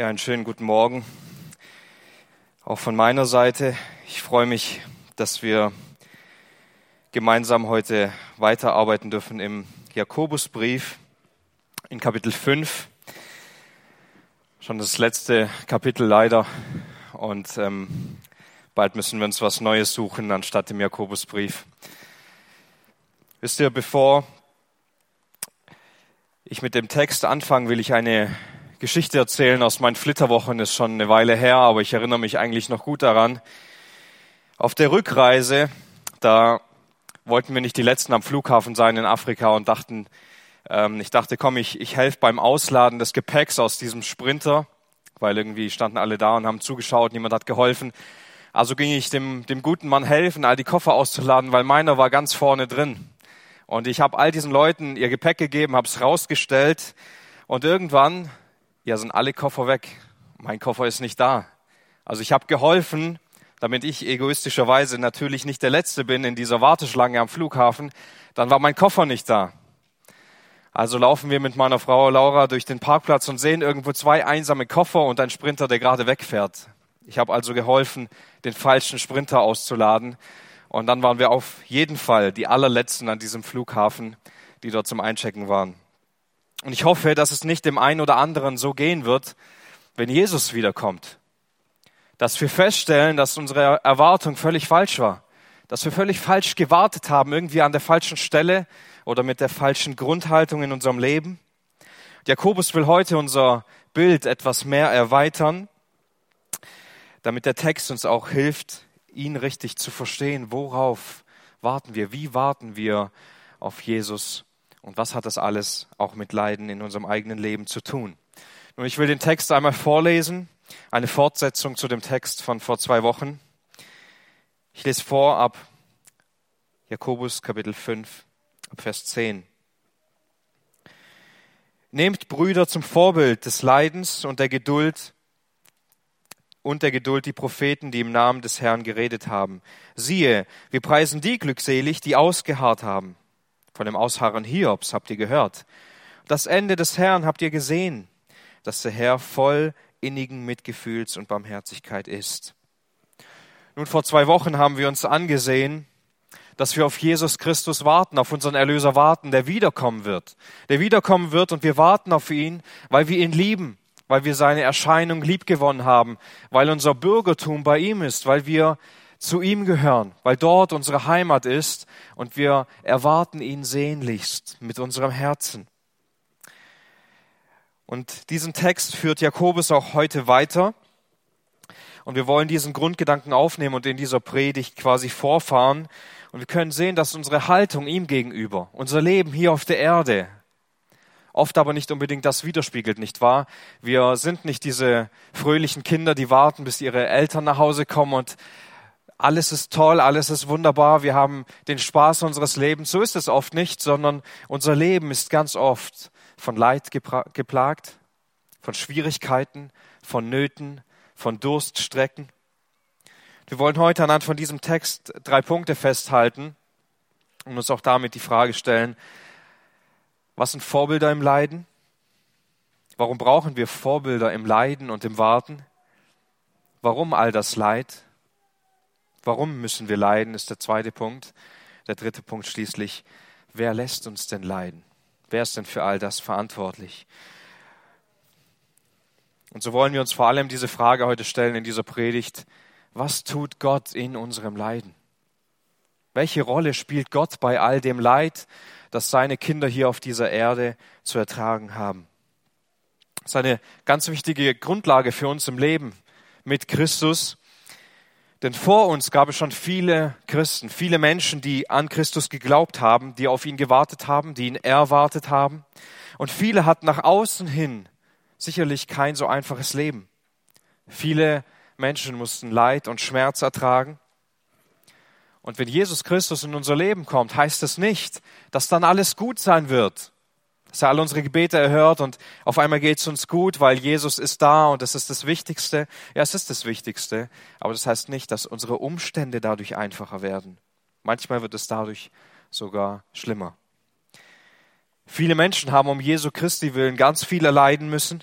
Ja, einen schönen guten Morgen. Auch von meiner Seite. Ich freue mich, dass wir gemeinsam heute weiterarbeiten dürfen im Jakobusbrief in Kapitel 5. Schon das letzte Kapitel leider. Und ähm, bald müssen wir uns was Neues suchen anstatt dem Jakobusbrief. Wisst ihr, bevor ich mit dem Text anfange, will ich eine Geschichte erzählen aus meinen Flitterwochen, ist schon eine Weile her, aber ich erinnere mich eigentlich noch gut daran. Auf der Rückreise, da wollten wir nicht die Letzten am Flughafen sein in Afrika und dachten, ähm, ich dachte, komm, ich, ich helfe beim Ausladen des Gepäcks aus diesem Sprinter, weil irgendwie standen alle da und haben zugeschaut, niemand hat geholfen. Also ging ich dem, dem guten Mann helfen, all die Koffer auszuladen, weil meiner war ganz vorne drin. Und ich habe all diesen Leuten ihr Gepäck gegeben, habe es rausgestellt und irgendwann ja, sind alle Koffer weg. Mein Koffer ist nicht da. Also ich habe geholfen, damit ich egoistischerweise natürlich nicht der Letzte bin in dieser Warteschlange am Flughafen. Dann war mein Koffer nicht da. Also laufen wir mit meiner Frau Laura durch den Parkplatz und sehen irgendwo zwei einsame Koffer und ein Sprinter, der gerade wegfährt. Ich habe also geholfen, den falschen Sprinter auszuladen. Und dann waren wir auf jeden Fall die allerletzten an diesem Flughafen, die dort zum Einchecken waren. Und ich hoffe, dass es nicht dem einen oder anderen so gehen wird, wenn Jesus wiederkommt. Dass wir feststellen, dass unsere Erwartung völlig falsch war. Dass wir völlig falsch gewartet haben, irgendwie an der falschen Stelle oder mit der falschen Grundhaltung in unserem Leben. Jakobus will heute unser Bild etwas mehr erweitern, damit der Text uns auch hilft, ihn richtig zu verstehen. Worauf warten wir? Wie warten wir auf Jesus? Und was hat das alles auch mit Leiden in unserem eigenen Leben zu tun? Nun, ich will den Text einmal vorlesen, eine Fortsetzung zu dem Text von vor zwei Wochen. Ich lese vor ab Jakobus Kapitel 5, ab Vers 10. Nehmt Brüder zum Vorbild des Leidens und der Geduld und der Geduld die Propheten, die im Namen des Herrn geredet haben. Siehe, wir preisen die glückselig, die ausgeharrt haben. Von dem Ausharren Hiobs habt ihr gehört. Das Ende des Herrn habt ihr gesehen, dass der Herr voll innigen Mitgefühls und Barmherzigkeit ist. Nun, vor zwei Wochen haben wir uns angesehen, dass wir auf Jesus Christus warten, auf unseren Erlöser warten, der wiederkommen wird. Der wiederkommen wird und wir warten auf ihn, weil wir ihn lieben, weil wir seine Erscheinung liebgewonnen haben, weil unser Bürgertum bei ihm ist, weil wir zu ihm gehören, weil dort unsere Heimat ist und wir erwarten ihn sehnlichst mit unserem Herzen. Und diesen Text führt Jakobus auch heute weiter. Und wir wollen diesen Grundgedanken aufnehmen und in dieser Predigt quasi vorfahren. Und wir können sehen, dass unsere Haltung ihm gegenüber, unser Leben hier auf der Erde, oft aber nicht unbedingt das widerspiegelt, nicht wahr? Wir sind nicht diese fröhlichen Kinder, die warten, bis ihre Eltern nach Hause kommen und alles ist toll, alles ist wunderbar, wir haben den Spaß unseres Lebens. So ist es oft nicht, sondern unser Leben ist ganz oft von Leid geplagt, von Schwierigkeiten, von Nöten, von Durststrecken. Wir wollen heute anhand von diesem Text drei Punkte festhalten und uns auch damit die Frage stellen, was sind Vorbilder im Leiden? Warum brauchen wir Vorbilder im Leiden und im Warten? Warum all das Leid? Warum müssen wir leiden, ist der zweite Punkt. Der dritte Punkt schließlich, wer lässt uns denn leiden? Wer ist denn für all das verantwortlich? Und so wollen wir uns vor allem diese Frage heute stellen in dieser Predigt. Was tut Gott in unserem Leiden? Welche Rolle spielt Gott bei all dem Leid, das seine Kinder hier auf dieser Erde zu ertragen haben? Das ist eine ganz wichtige Grundlage für uns im Leben mit Christus. Denn vor uns gab es schon viele Christen, viele Menschen, die an Christus geglaubt haben, die auf ihn gewartet haben, die ihn erwartet haben. Und viele hatten nach außen hin sicherlich kein so einfaches Leben. Viele Menschen mussten Leid und Schmerz ertragen. Und wenn Jesus Christus in unser Leben kommt, heißt es nicht, dass dann alles gut sein wird dass er all unsere Gebete erhört und auf einmal geht es uns gut, weil Jesus ist da und das ist das Wichtigste. Ja, es ist das Wichtigste, aber das heißt nicht, dass unsere Umstände dadurch einfacher werden. Manchmal wird es dadurch sogar schlimmer. Viele Menschen haben um Jesu Christi willen ganz viel erleiden müssen,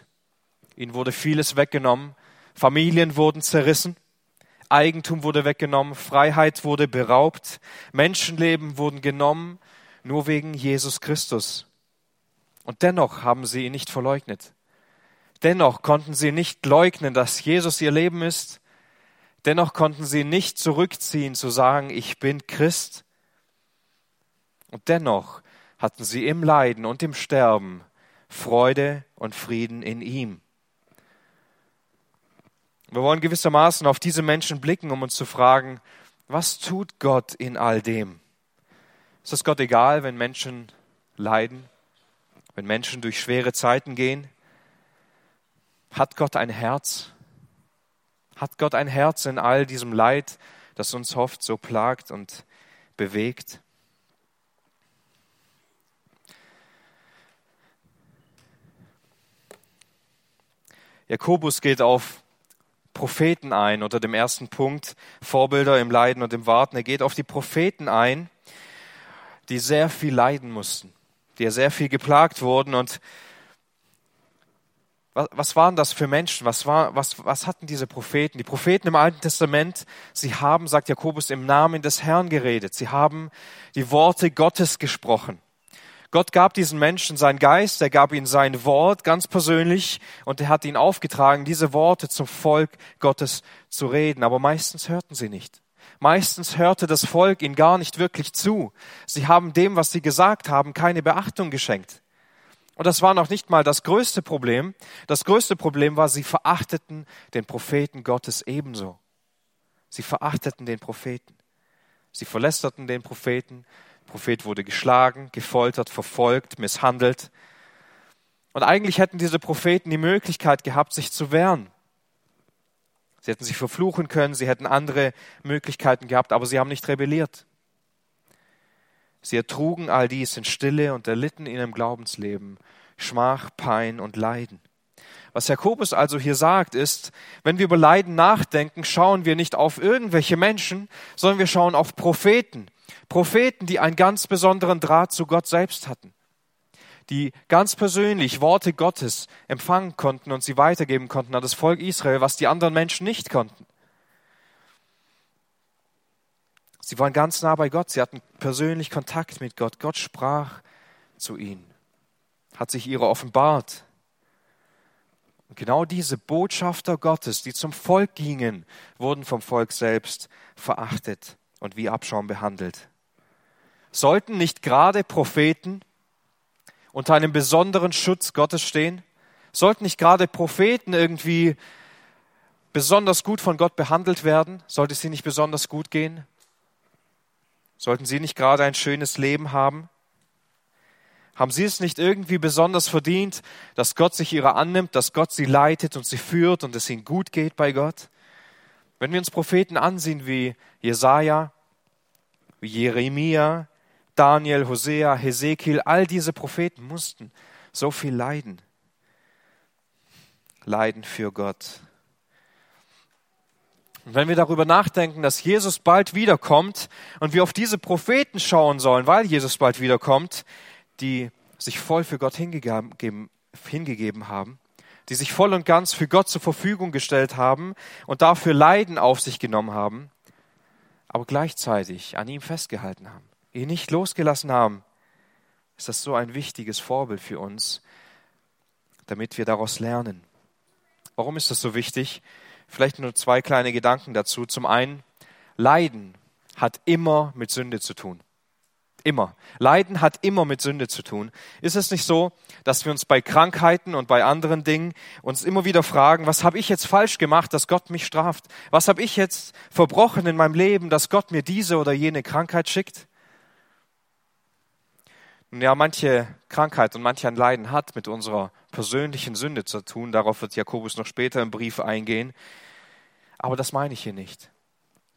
Ihnen wurde vieles weggenommen. Familien wurden zerrissen. Eigentum wurde weggenommen. Freiheit wurde beraubt. Menschenleben wurden genommen, nur wegen Jesus Christus. Und dennoch haben sie ihn nicht verleugnet. Dennoch konnten sie nicht leugnen, dass Jesus ihr Leben ist. Dennoch konnten sie nicht zurückziehen zu sagen, ich bin Christ. Und dennoch hatten sie im Leiden und im Sterben Freude und Frieden in ihm. Wir wollen gewissermaßen auf diese Menschen blicken, um uns zu fragen, was tut Gott in all dem? Ist es Gott egal, wenn Menschen leiden, wenn Menschen durch schwere Zeiten gehen? Hat Gott ein Herz? Hat Gott ein Herz in all diesem Leid, das uns oft so plagt und bewegt? Jakobus geht auf Propheten ein unter dem ersten Punkt, Vorbilder im Leiden und im Warten. Er geht auf die Propheten ein, die sehr viel leiden mussten, die ja sehr viel geplagt wurden. Und was, was waren das für Menschen? Was, war, was, was hatten diese Propheten? Die Propheten im Alten Testament, sie haben, sagt Jakobus, im Namen des Herrn geredet. Sie haben die Worte Gottes gesprochen. Gott gab diesen Menschen seinen Geist, er gab ihnen sein Wort ganz persönlich und er hat ihnen aufgetragen, diese Worte zum Volk Gottes zu reden. Aber meistens hörten sie nicht. Meistens hörte das Volk ihnen gar nicht wirklich zu. Sie haben dem, was sie gesagt haben, keine Beachtung geschenkt. Und das war noch nicht mal das größte Problem. Das größte Problem war, sie verachteten den Propheten Gottes ebenso. Sie verachteten den Propheten. Sie verlästerten den Propheten. Prophet wurde geschlagen, gefoltert, verfolgt, misshandelt. Und eigentlich hätten diese Propheten die Möglichkeit gehabt, sich zu wehren. Sie hätten sich verfluchen können, sie hätten andere Möglichkeiten gehabt, aber sie haben nicht rebelliert. Sie ertrugen all dies in Stille und erlitten in ihrem Glaubensleben Schmach, Pein und Leiden. Was Jakobus also hier sagt, ist, wenn wir über Leiden nachdenken, schauen wir nicht auf irgendwelche Menschen, sondern wir schauen auf Propheten, Propheten, die einen ganz besonderen Draht zu Gott selbst hatten, die ganz persönlich Worte Gottes empfangen konnten und sie weitergeben konnten an das Volk Israel, was die anderen Menschen nicht konnten. Sie waren ganz nah bei Gott, sie hatten persönlich Kontakt mit Gott. Gott sprach zu ihnen, hat sich ihrer offenbart. Und genau diese Botschafter Gottes, die zum Volk gingen, wurden vom Volk selbst verachtet und wie Abschaum behandelt. Sollten nicht gerade Propheten unter einem besonderen Schutz Gottes stehen? Sollten nicht gerade Propheten irgendwie besonders gut von Gott behandelt werden? Sollte es ihnen nicht besonders gut gehen? Sollten sie nicht gerade ein schönes Leben haben? Haben sie es nicht irgendwie besonders verdient, dass Gott sich ihrer annimmt, dass Gott sie leitet und sie führt und es ihnen gut geht bei Gott? Wenn wir uns Propheten ansehen wie Jesaja, wie Jeremia, Daniel, Hosea, Hesekiel, all diese Propheten mussten so viel leiden. Leiden für Gott. Und wenn wir darüber nachdenken, dass Jesus bald wiederkommt und wir auf diese Propheten schauen sollen, weil Jesus bald wiederkommt, die sich voll für Gott hingegeben, haben, die sich voll und ganz für Gott zur Verfügung gestellt haben und dafür Leiden auf sich genommen haben, aber gleichzeitig an ihm festgehalten haben, ihn nicht losgelassen haben, ist das so ein wichtiges Vorbild für uns, damit wir daraus lernen. Warum ist das so wichtig? Vielleicht nur zwei kleine Gedanken dazu. Zum einen, Leiden hat immer mit Sünde zu tun. Immer. Leiden hat immer mit Sünde zu tun. Ist es nicht so, dass wir uns bei Krankheiten und bei anderen Dingen uns immer wieder fragen, was habe ich jetzt falsch gemacht, dass Gott mich straft? Was habe ich jetzt verbrochen in meinem Leben, dass Gott mir diese oder jene Krankheit schickt? Nun ja, manche Krankheit und manch ein Leiden hat mit unserer persönlichen Sünde zu tun. Darauf wird Jakobus noch später im Brief eingehen. Aber das meine ich hier nicht.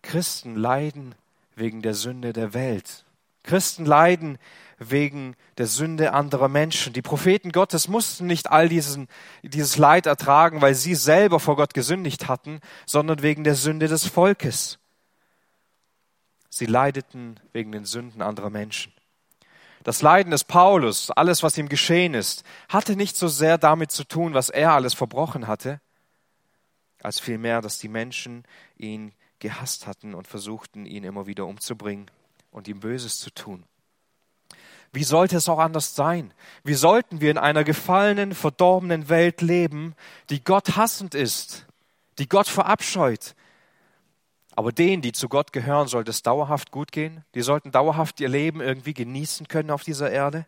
Christen leiden wegen der Sünde der Welt. Christen leiden wegen der Sünde anderer Menschen. Die Propheten Gottes mussten nicht all diesen, dieses Leid ertragen, weil sie selber vor Gott gesündigt hatten, sondern wegen der Sünde des Volkes. Sie leideten wegen den Sünden anderer Menschen. Das Leiden des Paulus, alles, was ihm geschehen ist, hatte nicht so sehr damit zu tun, was er alles verbrochen hatte, als vielmehr, dass die Menschen ihn gehasst hatten und versuchten, ihn immer wieder umzubringen und ihm Böses zu tun. Wie sollte es auch anders sein? Wie sollten wir in einer gefallenen, verdorbenen Welt leben, die Gott hassend ist, die Gott verabscheut, aber denen, die zu Gott gehören, sollte es dauerhaft gut gehen. Die sollten dauerhaft ihr Leben irgendwie genießen können auf dieser Erde.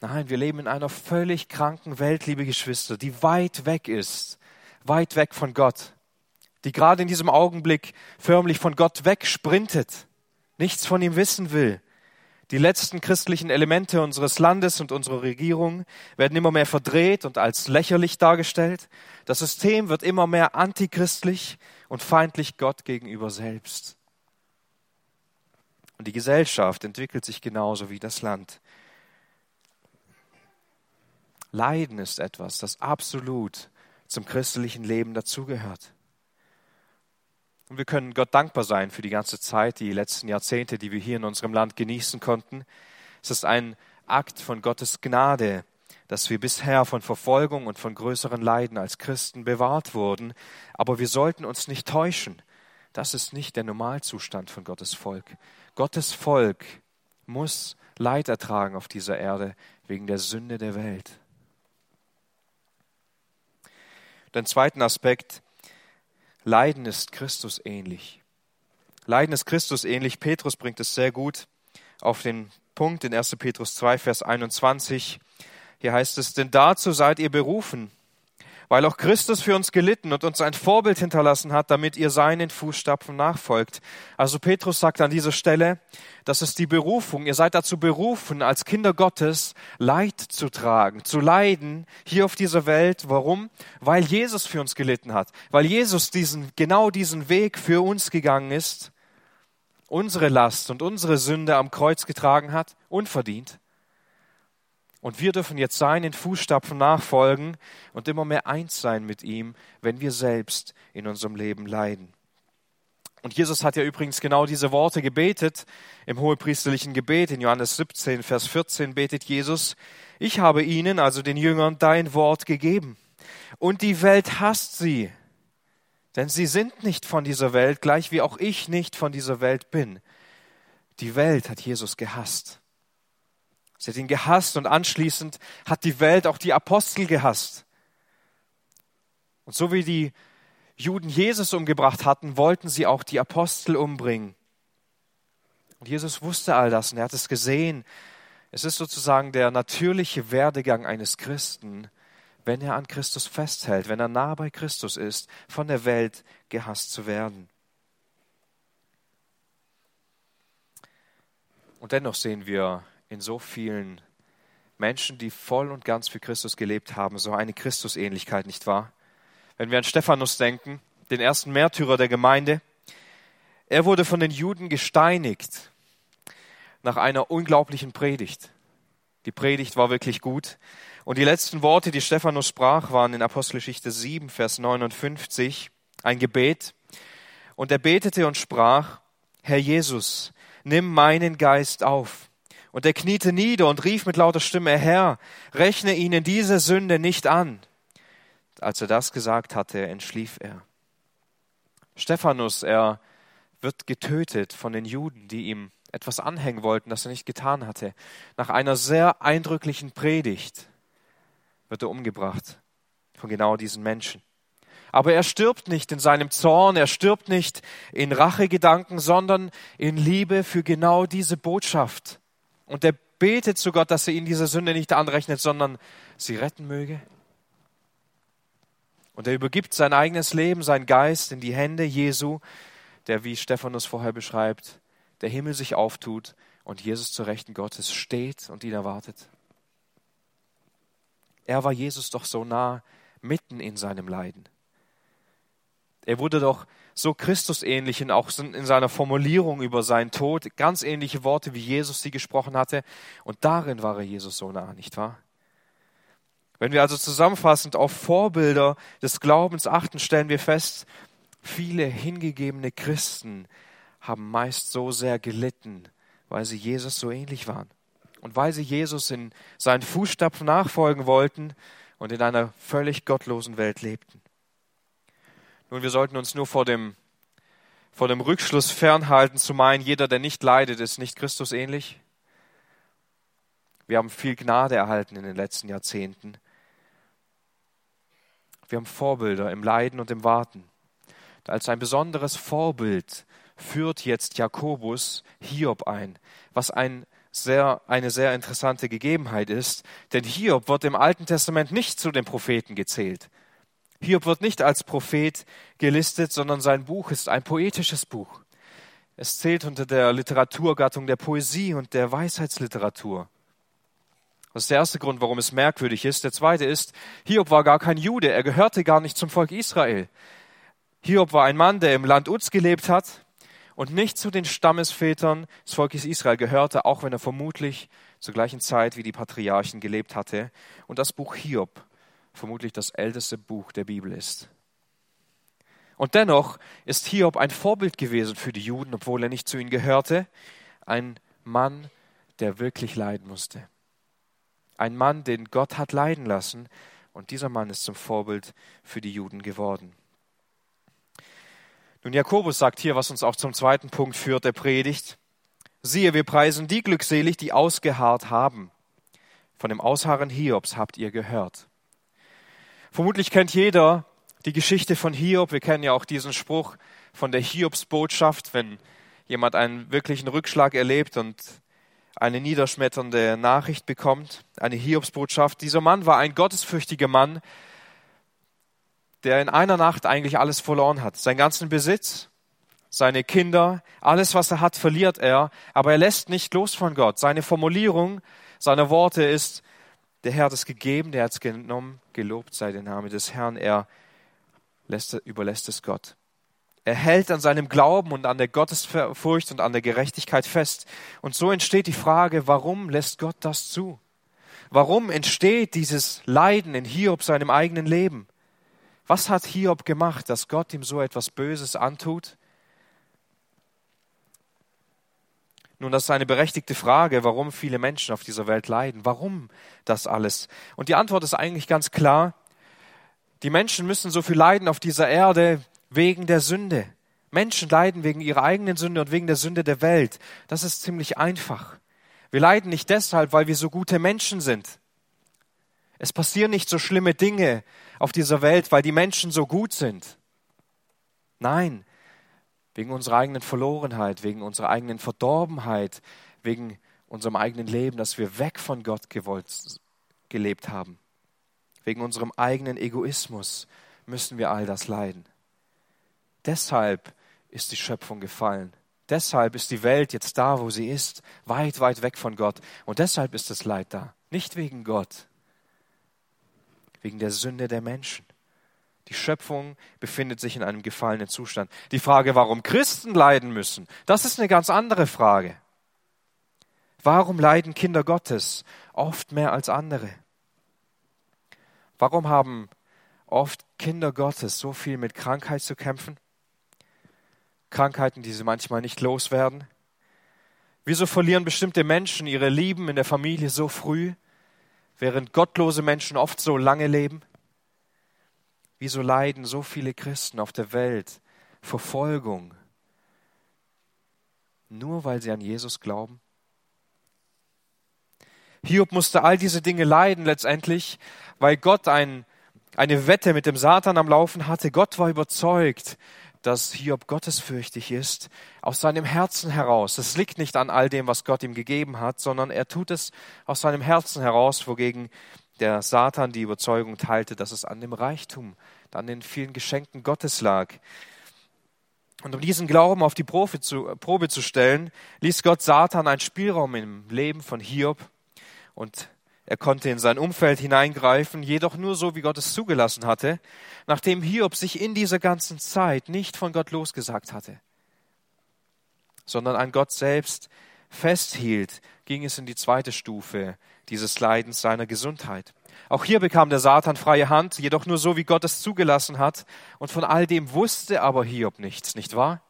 Nein, wir leben in einer völlig kranken Welt, liebe Geschwister, die weit weg ist, weit weg von Gott, die gerade in diesem Augenblick förmlich von Gott wegsprintet, nichts von ihm wissen will. Die letzten christlichen Elemente unseres Landes und unserer Regierung werden immer mehr verdreht und als lächerlich dargestellt. Das System wird immer mehr antichristlich und feindlich Gott gegenüber selbst. Und die Gesellschaft entwickelt sich genauso wie das Land. Leiden ist etwas, das absolut zum christlichen Leben dazugehört. Und wir können Gott dankbar sein für die ganze Zeit, die letzten Jahrzehnte, die wir hier in unserem Land genießen konnten. Es ist ein Akt von Gottes Gnade, dass wir bisher von Verfolgung und von größeren Leiden als Christen bewahrt wurden. Aber wir sollten uns nicht täuschen. Das ist nicht der Normalzustand von Gottes Volk. Gottes Volk muss Leid ertragen auf dieser Erde wegen der Sünde der Welt. Den zweiten Aspekt, Leiden ist Christus ähnlich. Leiden ist Christus ähnlich. Petrus bringt es sehr gut auf den Punkt in 1. Petrus 2, Vers 21. Hier heißt es, denn dazu seid ihr berufen, weil auch Christus für uns gelitten und uns ein Vorbild hinterlassen hat, damit ihr seinen Fußstapfen nachfolgt. Also Petrus sagt an dieser Stelle, das ist die Berufung. Ihr seid dazu berufen, als Kinder Gottes Leid zu tragen, zu leiden hier auf dieser Welt. Warum? Weil Jesus für uns gelitten hat, weil Jesus diesen, genau diesen Weg für uns gegangen ist, unsere Last und unsere Sünde am Kreuz getragen hat, unverdient. Und wir dürfen jetzt seinen Fußstapfen nachfolgen und immer mehr eins sein mit ihm, wenn wir selbst in unserem Leben leiden. Und Jesus hat ja übrigens genau diese Worte gebetet im hohepriesterlichen Gebet. In Johannes 17, Vers 14 betet Jesus, ich habe ihnen, also den Jüngern, dein Wort gegeben. Und die Welt hasst sie, denn sie sind nicht von dieser Welt, gleich wie auch ich nicht von dieser Welt bin. Die Welt hat Jesus gehasst. Sie hat ihn gehasst und anschließend hat die Welt auch die Apostel gehasst. Und so wie die Juden Jesus umgebracht hatten, wollten sie auch die Apostel umbringen. Und Jesus wusste all das und er hat es gesehen. Es ist sozusagen der natürliche Werdegang eines Christen, wenn er an Christus festhält, wenn er nah bei Christus ist, von der Welt gehasst zu werden. Und dennoch sehen wir in so vielen Menschen, die voll und ganz für Christus gelebt haben, so eine Christusähnlichkeit, nicht wahr? Wenn wir an Stephanus denken, den ersten Märtyrer der Gemeinde, er wurde von den Juden gesteinigt nach einer unglaublichen Predigt. Die Predigt war wirklich gut. Und die letzten Worte, die Stephanus sprach, waren in Apostelgeschichte 7, Vers 59, ein Gebet. Und er betete und sprach, Herr Jesus, nimm meinen Geist auf. Und er kniete nieder und rief mit lauter Stimme, Herr, rechne ihnen diese Sünde nicht an. Als er das gesagt hatte, entschlief er. Stephanus, er wird getötet von den Juden, die ihm etwas anhängen wollten, das er nicht getan hatte. Nach einer sehr eindrücklichen Predigt wird er umgebracht von genau diesen Menschen. Aber er stirbt nicht in seinem Zorn, er stirbt nicht in Rachegedanken, sondern in Liebe für genau diese Botschaft, und er betet zu Gott, dass er ihn diese Sünde nicht anrechnet, sondern sie retten möge. Und er übergibt sein eigenes Leben, sein Geist in die Hände Jesu, der, wie Stephanus vorher beschreibt, der Himmel sich auftut und Jesus zur Rechten Gottes steht und ihn erwartet. Er war Jesus doch so nah mitten in seinem Leiden. Er wurde doch so Christusähnlich und auch in seiner Formulierung über seinen Tod, ganz ähnliche Worte, wie Jesus sie gesprochen hatte. Und darin war er Jesus so nah, nicht wahr? Wenn wir also zusammenfassend auf Vorbilder des Glaubens achten, stellen wir fest, viele hingegebene Christen haben meist so sehr gelitten, weil sie Jesus so ähnlich waren und weil sie Jesus in seinen Fußstapfen nachfolgen wollten und in einer völlig gottlosen Welt lebten. Nun, wir sollten uns nur vor dem, vor dem Rückschluss fernhalten, zu meinen, jeder, der nicht leidet, ist nicht Christus ähnlich. Wir haben viel Gnade erhalten in den letzten Jahrzehnten. Wir haben Vorbilder im Leiden und im Warten. Als ein besonderes Vorbild führt jetzt Jakobus Hiob ein, was ein sehr, eine sehr interessante Gegebenheit ist, denn Hiob wird im Alten Testament nicht zu den Propheten gezählt. Hiob wird nicht als Prophet gelistet, sondern sein Buch ist ein poetisches Buch. Es zählt unter der Literaturgattung der Poesie und der Weisheitsliteratur. Das ist der erste Grund, warum es merkwürdig ist. Der zweite ist, Hiob war gar kein Jude, er gehörte gar nicht zum Volk Israel. Hiob war ein Mann, der im Land Uz gelebt hat und nicht zu den Stammesvätern des Volkes Israel gehörte, auch wenn er vermutlich zur gleichen Zeit wie die Patriarchen gelebt hatte. Und das Buch Hiob vermutlich das älteste Buch der Bibel ist. Und dennoch ist Hiob ein Vorbild gewesen für die Juden, obwohl er nicht zu ihnen gehörte. Ein Mann, der wirklich leiden musste. Ein Mann, den Gott hat leiden lassen. Und dieser Mann ist zum Vorbild für die Juden geworden. Nun, Jakobus sagt hier, was uns auch zum zweiten Punkt führt, der Predigt. Siehe, wir preisen die glückselig, die ausgeharrt haben. Von dem Ausharren Hiobs habt ihr gehört. Vermutlich kennt jeder die Geschichte von Hiob. Wir kennen ja auch diesen Spruch von der Hiobsbotschaft, wenn jemand einen wirklichen Rückschlag erlebt und eine niederschmetternde Nachricht bekommt, eine Hiobsbotschaft. Dieser Mann war ein gottesfürchtiger Mann, der in einer Nacht eigentlich alles verloren hat. Seinen ganzen Besitz, seine Kinder, alles, was er hat, verliert er, aber er lässt nicht los von Gott. Seine Formulierung, seine Worte ist, der Herr hat es gegeben, der hat es genommen, gelobt sei der Name des Herrn, er lässt, überlässt es Gott. Er hält an seinem Glauben und an der Gottesfurcht und an der Gerechtigkeit fest. Und so entsteht die Frage, warum lässt Gott das zu? Warum entsteht dieses Leiden in Hiob seinem eigenen Leben? Was hat Hiob gemacht, dass Gott ihm so etwas Böses antut? Nun, das ist eine berechtigte Frage, warum viele Menschen auf dieser Welt leiden. Warum das alles? Und die Antwort ist eigentlich ganz klar. Die Menschen müssen so viel leiden auf dieser Erde wegen der Sünde. Menschen leiden wegen ihrer eigenen Sünde und wegen der Sünde der Welt. Das ist ziemlich einfach. Wir leiden nicht deshalb, weil wir so gute Menschen sind. Es passieren nicht so schlimme Dinge auf dieser Welt, weil die Menschen so gut sind. Nein, wegen unserer eigenen Verlorenheit, wegen unserer eigenen Verdorbenheit, wegen unserem eigenen Leben, dass wir weg von Gott gewollt, gelebt haben. Wegen unserem eigenen Egoismus müssen wir all das leiden. Deshalb ist die Schöpfung gefallen. Deshalb ist die Welt jetzt da, wo sie ist, weit, weit weg von Gott. Und deshalb ist das Leid da. Nicht wegen Gott, wegen der Sünde der Menschen. Die Schöpfung befindet sich in einem gefallenen Zustand. Die Frage, warum Christen leiden müssen, das ist eine ganz andere Frage. Warum leiden Kinder Gottes oft mehr als andere? Warum haben oft Kinder Gottes so viel mit Krankheit zu kämpfen? Krankheiten, die sie manchmal nicht loswerden. Wieso verlieren bestimmte Menschen ihre Lieben in der Familie so früh? während gottlose Menschen oft so lange leben? Wieso leiden so viele Christen auf der Welt Verfolgung, nur weil sie an Jesus glauben? Hiob musste all diese Dinge leiden letztendlich, weil Gott ein, eine Wette mit dem Satan am Laufen hatte. Gott war überzeugt, dass Hiob gottesfürchtig ist, aus seinem Herzen heraus. Es liegt nicht an all dem, was Gott ihm gegeben hat, sondern er tut es aus seinem Herzen heraus, wogegen der Satan die Überzeugung teilte, dass es an dem Reichtum, an den vielen Geschenken Gottes lag. Und um diesen Glauben auf die Probe zu, Probe zu stellen, ließ Gott Satan einen Spielraum im Leben von Hiob und er konnte in sein Umfeld hineingreifen, jedoch nur so, wie Gott es zugelassen hatte, nachdem Hiob sich in dieser ganzen Zeit nicht von Gott losgesagt hatte, sondern an Gott selbst festhielt, ging es in die zweite Stufe dieses Leidens seiner Gesundheit. Auch hier bekam der Satan freie Hand, jedoch nur so, wie Gott es zugelassen hat, und von all dem wusste aber Hiob nichts, nicht wahr?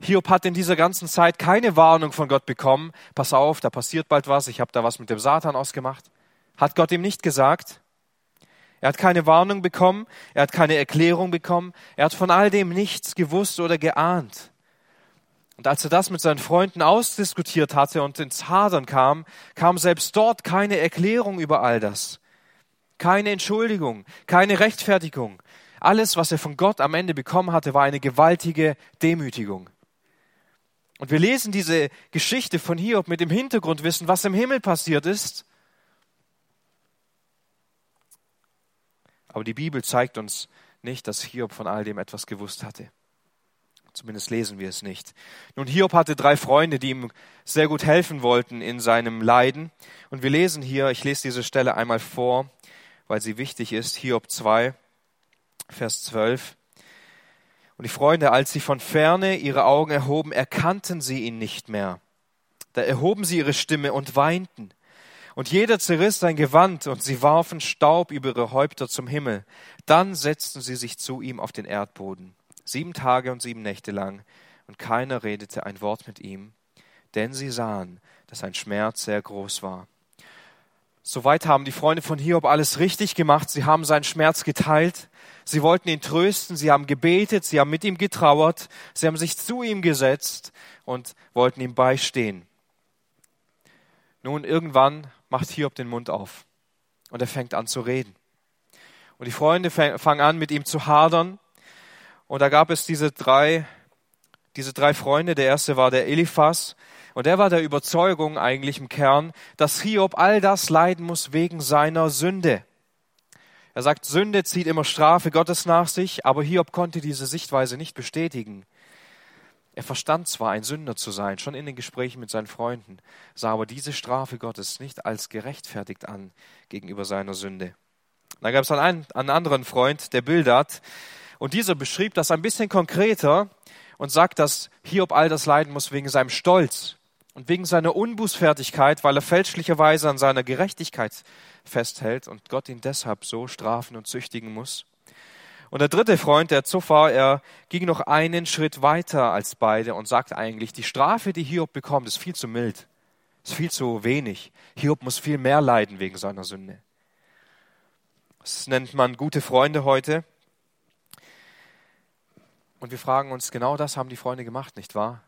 Hiob hat in dieser ganzen Zeit keine Warnung von Gott bekommen. Pass auf, da passiert bald was, ich habe da was mit dem Satan ausgemacht. Hat Gott ihm nicht gesagt. Er hat keine Warnung bekommen, er hat keine Erklärung bekommen, er hat von all dem nichts gewusst oder geahnt. Und als er das mit seinen Freunden ausdiskutiert hatte und ins Hadern kam, kam selbst dort keine Erklärung über all das. Keine Entschuldigung, keine Rechtfertigung. Alles, was er von Gott am Ende bekommen hatte, war eine gewaltige Demütigung. Und wir lesen diese Geschichte von Hiob mit dem Hintergrundwissen, was im Himmel passiert ist. Aber die Bibel zeigt uns nicht, dass Hiob von all dem etwas gewusst hatte. Zumindest lesen wir es nicht. Nun, Hiob hatte drei Freunde, die ihm sehr gut helfen wollten in seinem Leiden. Und wir lesen hier, ich lese diese Stelle einmal vor, weil sie wichtig ist, Hiob 2, Vers 12. Und die Freunde, als sie von ferne ihre Augen erhoben, erkannten sie ihn nicht mehr. Da erhoben sie ihre Stimme und weinten. Und jeder zerriss sein Gewand, und sie warfen Staub über ihre Häupter zum Himmel. Dann setzten sie sich zu ihm auf den Erdboden, sieben Tage und sieben Nächte lang, und keiner redete ein Wort mit ihm, denn sie sahen, dass sein Schmerz sehr groß war. Soweit haben die Freunde von Hiob alles richtig gemacht. Sie haben seinen Schmerz geteilt. Sie wollten ihn trösten. Sie haben gebetet. Sie haben mit ihm getrauert. Sie haben sich zu ihm gesetzt und wollten ihm beistehen. Nun, irgendwann macht Hiob den Mund auf und er fängt an zu reden. Und die Freunde fangen an, mit ihm zu hadern. Und da gab es diese drei, diese drei Freunde. Der erste war der Eliphas. Und er war der Überzeugung eigentlich im Kern, dass Hiob all das leiden muss wegen seiner Sünde. Er sagt, Sünde zieht immer Strafe Gottes nach sich, aber Hiob konnte diese Sichtweise nicht bestätigen. Er verstand zwar, ein Sünder zu sein, schon in den Gesprächen mit seinen Freunden, sah aber diese Strafe Gottes nicht als gerechtfertigt an gegenüber seiner Sünde. Da gab es einen, einen anderen Freund, der Bildert, und dieser beschrieb das ein bisschen konkreter und sagt, dass Hiob all das leiden muss wegen seinem Stolz, und wegen seiner Unbußfertigkeit, weil er fälschlicherweise an seiner Gerechtigkeit festhält und Gott ihn deshalb so strafen und züchtigen muss. Und der dritte Freund, der Zuffer, er ging noch einen Schritt weiter als beide und sagt eigentlich, die Strafe, die Hiob bekommt, ist viel zu mild, ist viel zu wenig. Hiob muss viel mehr leiden wegen seiner Sünde. Das nennt man gute Freunde heute. Und wir fragen uns, genau das haben die Freunde gemacht, nicht wahr?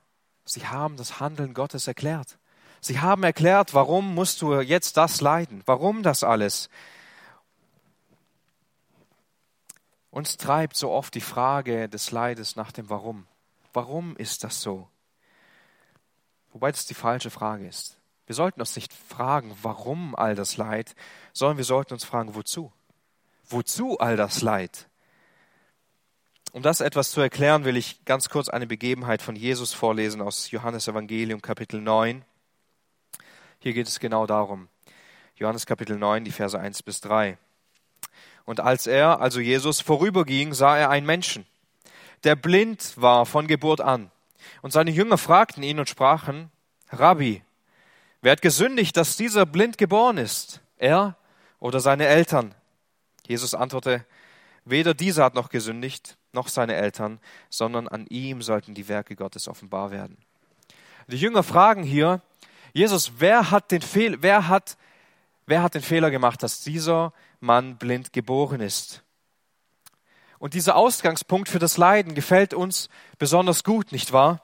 Sie haben das Handeln Gottes erklärt. Sie haben erklärt, warum musst du jetzt das leiden? Warum das alles? Uns treibt so oft die Frage des Leides nach dem Warum. Warum ist das so? Wobei das die falsche Frage ist. Wir sollten uns nicht fragen, warum all das Leid, sondern wir sollten uns fragen, wozu? Wozu all das Leid? Um das etwas zu erklären, will ich ganz kurz eine Begebenheit von Jesus vorlesen aus Johannes Evangelium Kapitel 9. Hier geht es genau darum. Johannes Kapitel 9, die Verse 1 bis 3. Und als er, also Jesus, vorüberging, sah er einen Menschen, der blind war von Geburt an. Und seine Jünger fragten ihn und sprachen, Rabbi, wer hat gesündigt, dass dieser blind geboren ist? Er oder seine Eltern? Jesus antwortete, weder dieser hat noch gesündigt, noch seine Eltern, sondern an ihm sollten die Werke Gottes offenbar werden. Die Jünger fragen hier, Jesus, wer hat den, Fehl, wer hat, wer hat den Fehler gemacht, dass dieser Mann blind geboren ist? Und dieser Ausgangspunkt für das Leiden gefällt uns besonders gut, nicht wahr?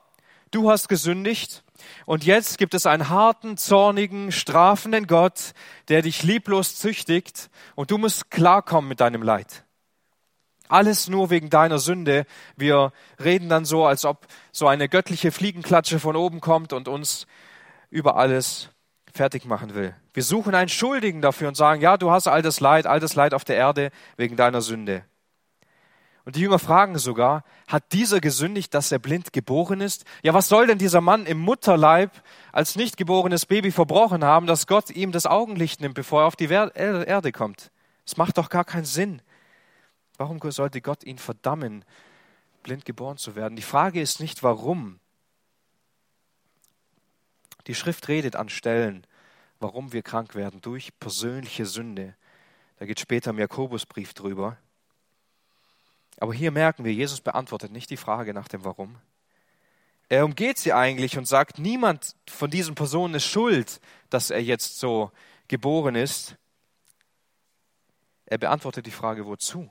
Du hast gesündigt und jetzt gibt es einen harten, zornigen, strafenden Gott, der dich lieblos züchtigt und du musst klarkommen mit deinem Leid. Alles nur wegen deiner Sünde. Wir reden dann so, als ob so eine göttliche Fliegenklatsche von oben kommt und uns über alles fertig machen will. Wir suchen einen Schuldigen dafür und sagen, ja, du hast all das Leid, all das Leid auf der Erde wegen deiner Sünde. Und die Jünger fragen sogar, hat dieser gesündigt, dass er blind geboren ist? Ja, was soll denn dieser Mann im Mutterleib als nicht geborenes Baby verbrochen haben, dass Gott ihm das Augenlicht nimmt, bevor er auf die Erde kommt? Das macht doch gar keinen Sinn. Warum sollte Gott ihn verdammen, blind geboren zu werden? Die Frage ist nicht, warum. Die Schrift redet an Stellen, warum wir krank werden, durch persönliche Sünde. Da geht später im Jakobusbrief drüber. Aber hier merken wir, Jesus beantwortet nicht die Frage nach dem Warum. er umgeht sie eigentlich und sagt, niemand von diesen Personen ist schuld, dass er jetzt so geboren ist. Er beantwortet die Frage, wozu?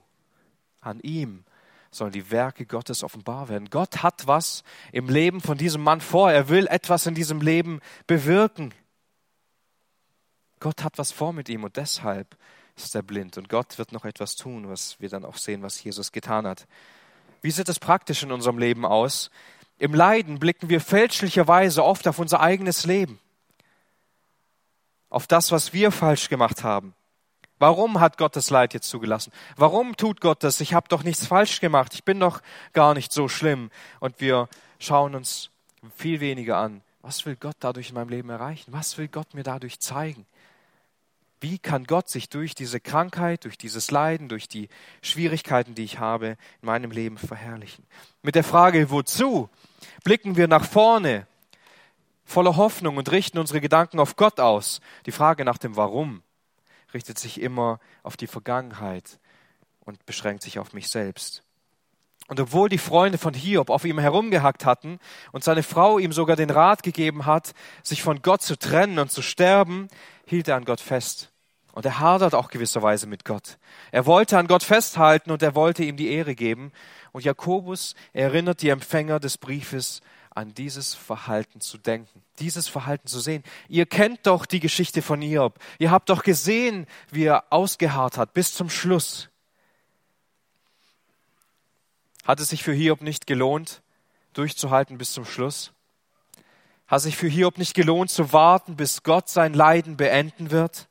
An ihm sollen die Werke Gottes offenbar werden. Gott hat was im Leben von diesem Mann vor. Er will etwas in diesem Leben bewirken. Gott hat was vor mit ihm und deshalb ist er blind. Und Gott wird noch etwas tun, was wir dann auch sehen, was Jesus getan hat. Wie sieht es praktisch in unserem Leben aus? Im Leiden blicken wir fälschlicherweise oft auf unser eigenes Leben, auf das, was wir falsch gemacht haben. Warum hat Gott das Leid jetzt zugelassen? Warum tut Gott das? Ich habe doch nichts falsch gemacht. Ich bin doch gar nicht so schlimm. Und wir schauen uns viel weniger an. Was will Gott dadurch in meinem Leben erreichen? Was will Gott mir dadurch zeigen? Wie kann Gott sich durch diese Krankheit, durch dieses Leiden, durch die Schwierigkeiten, die ich habe, in meinem Leben verherrlichen? Mit der Frage, wozu, blicken wir nach vorne, voller Hoffnung und richten unsere Gedanken auf Gott aus. Die Frage nach dem Warum richtet sich immer auf die Vergangenheit und beschränkt sich auf mich selbst. Und obwohl die Freunde von Hiob auf ihm herumgehackt hatten und seine Frau ihm sogar den Rat gegeben hat, sich von Gott zu trennen und zu sterben, hielt er an Gott fest. Und er hadert auch gewisserweise mit Gott. Er wollte an Gott festhalten und er wollte ihm die Ehre geben. Und Jakobus erinnert die Empfänger des Briefes an dieses Verhalten zu denken, dieses Verhalten zu sehen. Ihr kennt doch die Geschichte von Hiob. Ihr habt doch gesehen, wie er ausgeharrt hat bis zum Schluss. Hat es sich für Hiob nicht gelohnt, durchzuhalten bis zum Schluss? Hat es sich für Hiob nicht gelohnt, zu warten, bis Gott sein Leiden beenden wird?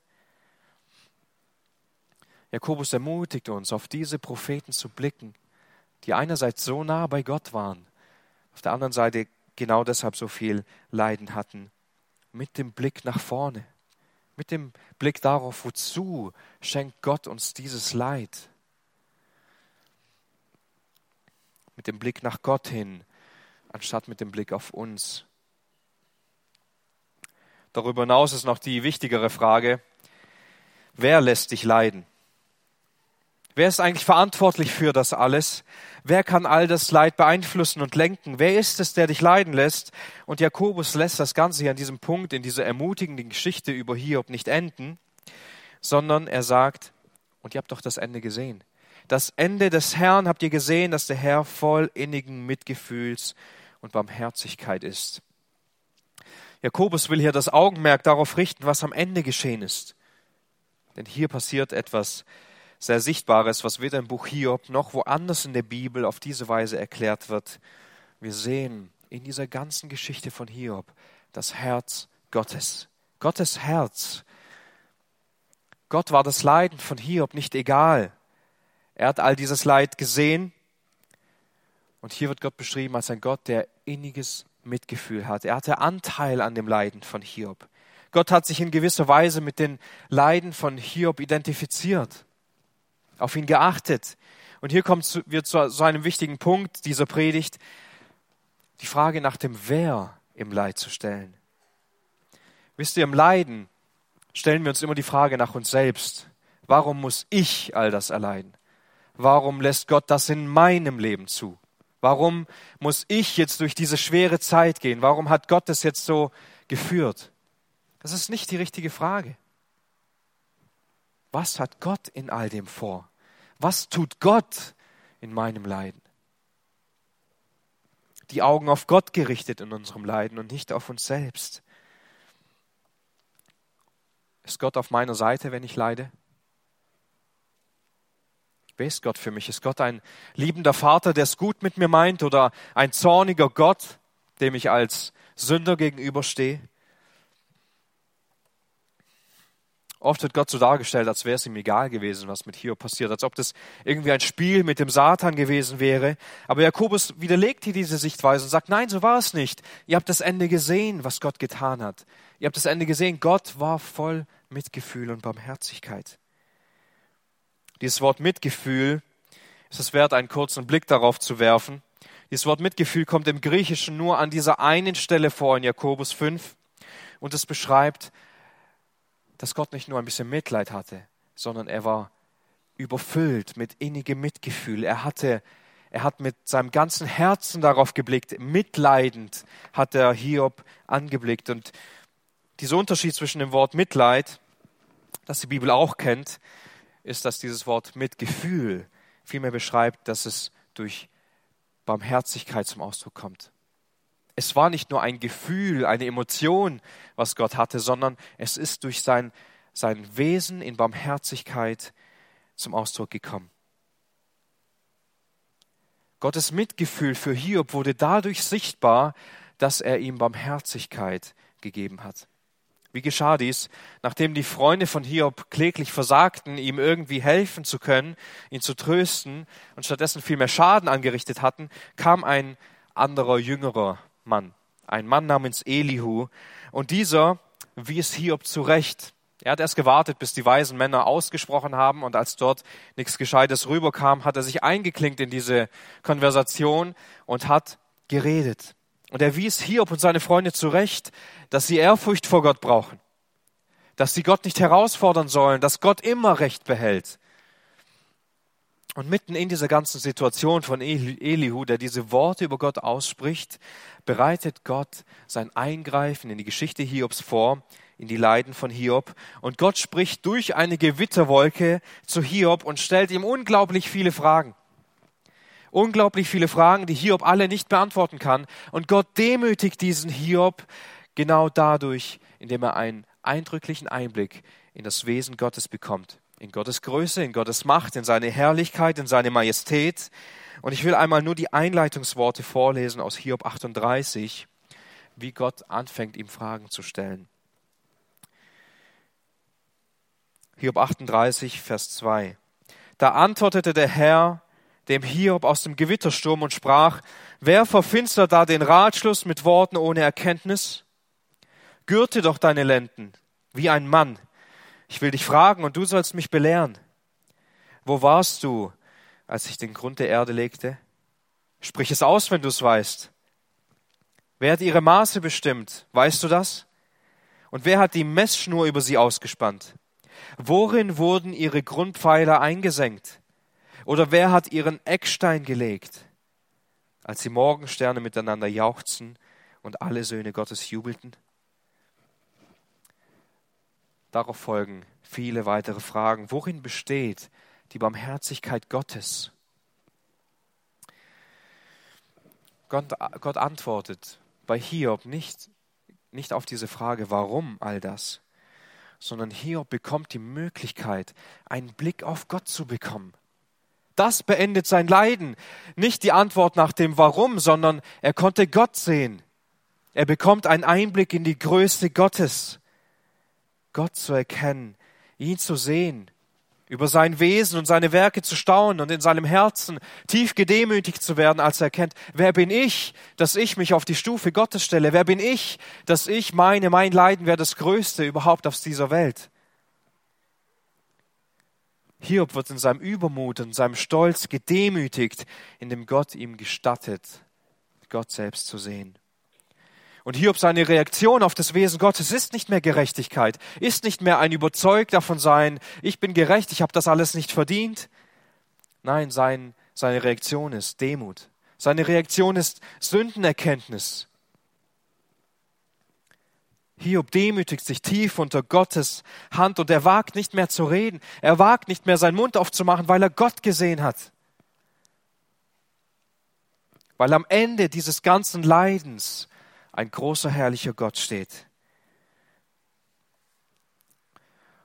Jakobus ermutigt uns, auf diese Propheten zu blicken, die einerseits so nah bei Gott waren, auf der anderen Seite genau deshalb so viel Leiden hatten, mit dem Blick nach vorne, mit dem Blick darauf, wozu schenkt Gott uns dieses Leid, mit dem Blick nach Gott hin, anstatt mit dem Blick auf uns. Darüber hinaus ist noch die wichtigere Frage, wer lässt dich leiden? Wer ist eigentlich verantwortlich für das alles? Wer kann all das Leid beeinflussen und lenken? Wer ist es, der dich leiden lässt? Und Jakobus lässt das Ganze hier an diesem Punkt, in dieser ermutigenden Geschichte über Hiob nicht enden, sondern er sagt, und ihr habt doch das Ende gesehen. Das Ende des Herrn habt ihr gesehen, dass der Herr voll innigen Mitgefühls und Barmherzigkeit ist. Jakobus will hier das Augenmerk darauf richten, was am Ende geschehen ist. Denn hier passiert etwas sehr Sichtbares, was weder im Buch Hiob noch woanders in der Bibel auf diese Weise erklärt wird. Wir sehen in dieser ganzen Geschichte von Hiob das Herz Gottes. Gottes Herz. Gott war das Leiden von Hiob nicht egal. Er hat all dieses Leid gesehen. Und hier wird Gott beschrieben als ein Gott, der inniges Mitgefühl hat. Er hatte Anteil an dem Leiden von Hiob. Gott hat sich in gewisser Weise mit den Leiden von Hiob identifiziert, auf ihn geachtet. Und hier kommt wir zu so einem wichtigen Punkt dieser Predigt, die Frage nach dem Wer im Leid zu stellen. Wisst ihr, im Leiden stellen wir uns immer die Frage nach uns selbst. Warum muss ich all das erleiden? Warum lässt Gott das in meinem Leben zu? Warum muss ich jetzt durch diese schwere Zeit gehen? Warum hat Gott das jetzt so geführt? Das ist nicht die richtige Frage. Was hat Gott in all dem vor? Was tut Gott in meinem Leiden? Die Augen auf Gott gerichtet in unserem Leiden und nicht auf uns selbst. Ist Gott auf meiner Seite, wenn ich leide? Wer ist Gott für mich? Ist Gott ein liebender Vater, der es gut mit mir meint oder ein zorniger Gott, dem ich als Sünder gegenüberstehe? Oft wird Gott so dargestellt, als wäre es ihm egal gewesen, was mit Hiob passiert, als ob das irgendwie ein Spiel mit dem Satan gewesen wäre. Aber Jakobus widerlegt hier diese Sichtweise und sagt, nein, so war es nicht. Ihr habt das Ende gesehen, was Gott getan hat. Ihr habt das Ende gesehen, Gott war voll Mitgefühl und Barmherzigkeit. Dieses Wort Mitgefühl ist es wert, einen kurzen Blick darauf zu werfen. Dieses Wort Mitgefühl kommt im Griechischen nur an dieser einen Stelle vor in Jakobus 5 und es beschreibt, dass Gott nicht nur ein bisschen Mitleid hatte, sondern er war überfüllt mit innigem Mitgefühl. Er hatte, er hat mit seinem ganzen Herzen darauf geblickt, mitleidend hat er Hiob angeblickt. Und dieser Unterschied zwischen dem Wort Mitleid, das die Bibel auch kennt, ist, dass dieses Wort Mitgefühl vielmehr beschreibt, dass es durch Barmherzigkeit zum Ausdruck kommt. Es war nicht nur ein Gefühl, eine Emotion, was Gott hatte, sondern es ist durch sein, sein Wesen in Barmherzigkeit zum Ausdruck gekommen. Gottes Mitgefühl für Hiob wurde dadurch sichtbar, dass er ihm Barmherzigkeit gegeben hat. Wie geschah dies? Nachdem die Freunde von Hiob kläglich versagten, ihm irgendwie helfen zu können, ihn zu trösten und stattdessen viel mehr Schaden angerichtet hatten, kam ein anderer, jüngerer Mann, ein Mann namens Elihu, und dieser wies Hiob zurecht. Er hat erst gewartet, bis die weisen Männer ausgesprochen haben, und als dort nichts Gescheites rüberkam, hat er sich eingeklinkt in diese Konversation und hat geredet. Und er wies Hiob und seine Freunde zurecht, dass sie Ehrfurcht vor Gott brauchen, dass sie Gott nicht herausfordern sollen, dass Gott immer Recht behält. Und mitten in dieser ganzen Situation von Elihu, der diese Worte über Gott ausspricht, bereitet Gott sein Eingreifen in die Geschichte Hiobs vor, in die Leiden von Hiob. Und Gott spricht durch eine Gewitterwolke zu Hiob und stellt ihm unglaublich viele Fragen unglaublich viele Fragen, die Hiob alle nicht beantworten kann. Und Gott demütigt diesen Hiob genau dadurch, indem er einen eindrücklichen Einblick in das Wesen Gottes bekommt. In Gottes Größe, in Gottes Macht, in seine Herrlichkeit, in seine Majestät. Und ich will einmal nur die Einleitungsworte vorlesen aus Hiob 38, wie Gott anfängt, ihm Fragen zu stellen. Hiob 38, Vers 2. Da antwortete der Herr dem Hiob aus dem Gewittersturm und sprach, wer verfinstert da den Ratschluss mit Worten ohne Erkenntnis? Gürte doch deine Lenden, wie ein Mann. Ich will dich fragen und du sollst mich belehren. Wo warst du, als ich den Grund der Erde legte? Sprich es aus, wenn du es weißt. Wer hat ihre Maße bestimmt? Weißt du das? Und wer hat die Messschnur über sie ausgespannt? Worin wurden ihre Grundpfeiler eingesenkt? Oder wer hat ihren Eckstein gelegt, als die Morgensterne miteinander jauchzen und alle Söhne Gottes jubelten? Darauf folgen viele weitere Fragen. Worin besteht die Barmherzigkeit Gottes? Gott, Gott antwortet bei Hiob nicht, nicht auf diese Frage, warum all das, sondern Hiob bekommt die Möglichkeit, einen Blick auf Gott zu bekommen. Das beendet sein Leiden. Nicht die Antwort nach dem Warum, sondern er konnte Gott sehen. Er bekommt einen Einblick in die Größe Gottes. Gott zu erkennen, ihn zu sehen, über sein Wesen und seine Werke zu staunen und in seinem Herzen tief gedemütigt zu werden, als er erkennt, wer bin ich, dass ich mich auf die Stufe Gottes stelle? Wer bin ich, dass ich meine, mein Leiden wäre das Größte überhaupt auf dieser Welt? Hiob wird in seinem Übermut und seinem Stolz gedemütigt, indem Gott ihm gestattet, Gott selbst zu sehen. Und Hiob seine Reaktion auf das Wesen Gottes ist nicht mehr Gerechtigkeit, ist nicht mehr ein überzeugt davon sein, ich bin gerecht, ich habe das alles nicht verdient. Nein, sein, seine Reaktion ist Demut. Seine Reaktion ist Sündenerkenntnis. Hiob demütigt sich tief unter Gottes Hand und er wagt nicht mehr zu reden. Er wagt nicht mehr seinen Mund aufzumachen, weil er Gott gesehen hat. Weil am Ende dieses ganzen Leidens ein großer, herrlicher Gott steht.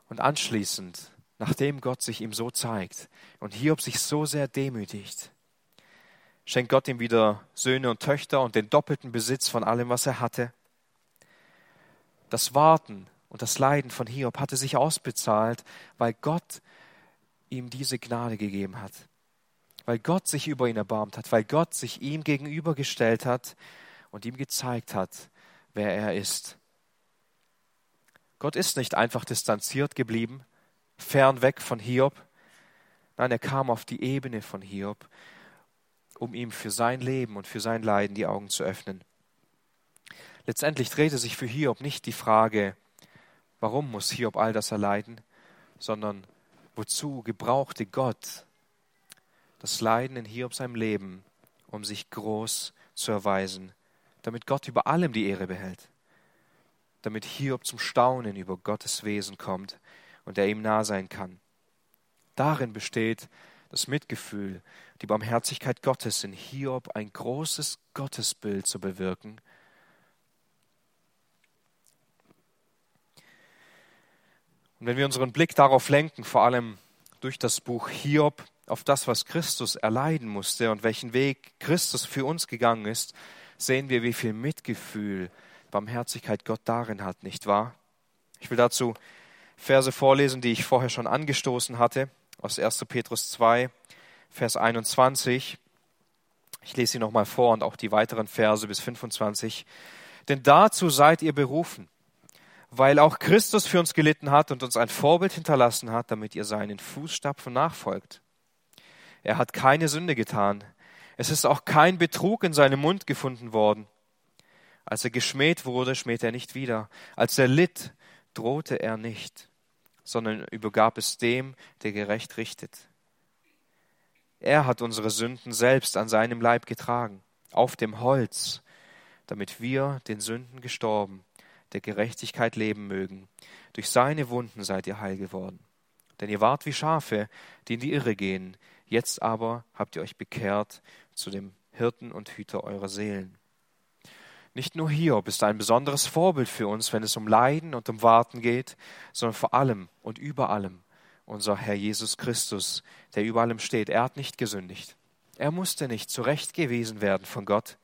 Und anschließend, nachdem Gott sich ihm so zeigt und Hiob sich so sehr demütigt, schenkt Gott ihm wieder Söhne und Töchter und den doppelten Besitz von allem, was er hatte das Warten und das Leiden von Hiob hatte sich ausbezahlt, weil Gott ihm diese Gnade gegeben hat. Weil Gott sich über ihn erbarmt hat, weil Gott sich ihm gegenübergestellt hat und ihm gezeigt hat, wer er ist. Gott ist nicht einfach distanziert geblieben, fern weg von Hiob. Nein, er kam auf die Ebene von Hiob, um ihm für sein Leben und für sein Leiden die Augen zu öffnen. Letztendlich drehte sich für Hiob nicht die Frage, warum muss Hiob all das erleiden, sondern wozu gebrauchte Gott das Leiden in Hiob seinem Leben, um sich groß zu erweisen, damit Gott über allem die Ehre behält, damit Hiob zum Staunen über Gottes Wesen kommt und er ihm nah sein kann. Darin besteht das Mitgefühl, die Barmherzigkeit Gottes in Hiob ein großes Gottesbild zu bewirken. Und wenn wir unseren Blick darauf lenken, vor allem durch das Buch Hiob, auf das, was Christus erleiden musste und welchen Weg Christus für uns gegangen ist, sehen wir, wie viel Mitgefühl, Barmherzigkeit Gott darin hat, nicht wahr? Ich will dazu Verse vorlesen, die ich vorher schon angestoßen hatte, aus 1. Petrus 2, Vers 21. Ich lese sie nochmal vor und auch die weiteren Verse bis 25. Denn dazu seid ihr berufen, weil auch Christus für uns gelitten hat und uns ein Vorbild hinterlassen hat, damit ihr seinen Fußstapfen nachfolgt. Er hat keine Sünde getan. Es ist auch kein Betrug in seinem Mund gefunden worden. Als er geschmäht wurde, schmähte er nicht wieder. Als er litt, drohte er nicht, sondern übergab es dem, der gerecht richtet. Er hat unsere Sünden selbst an seinem Leib getragen, auf dem Holz, damit wir den Sünden gestorben, der Gerechtigkeit leben mögen. Durch seine Wunden seid ihr heil geworden. Denn ihr wart wie Schafe, die in die Irre gehen. Jetzt aber habt ihr euch bekehrt zu dem Hirten und Hüter eurer Seelen. Nicht nur Hiob ist ein besonderes Vorbild für uns, wenn es um Leiden und um Warten geht, sondern vor allem und über allem unser Herr Jesus Christus, der über allem steht. Er hat nicht gesündigt. Er musste nicht zurechtgewiesen werden von Gott.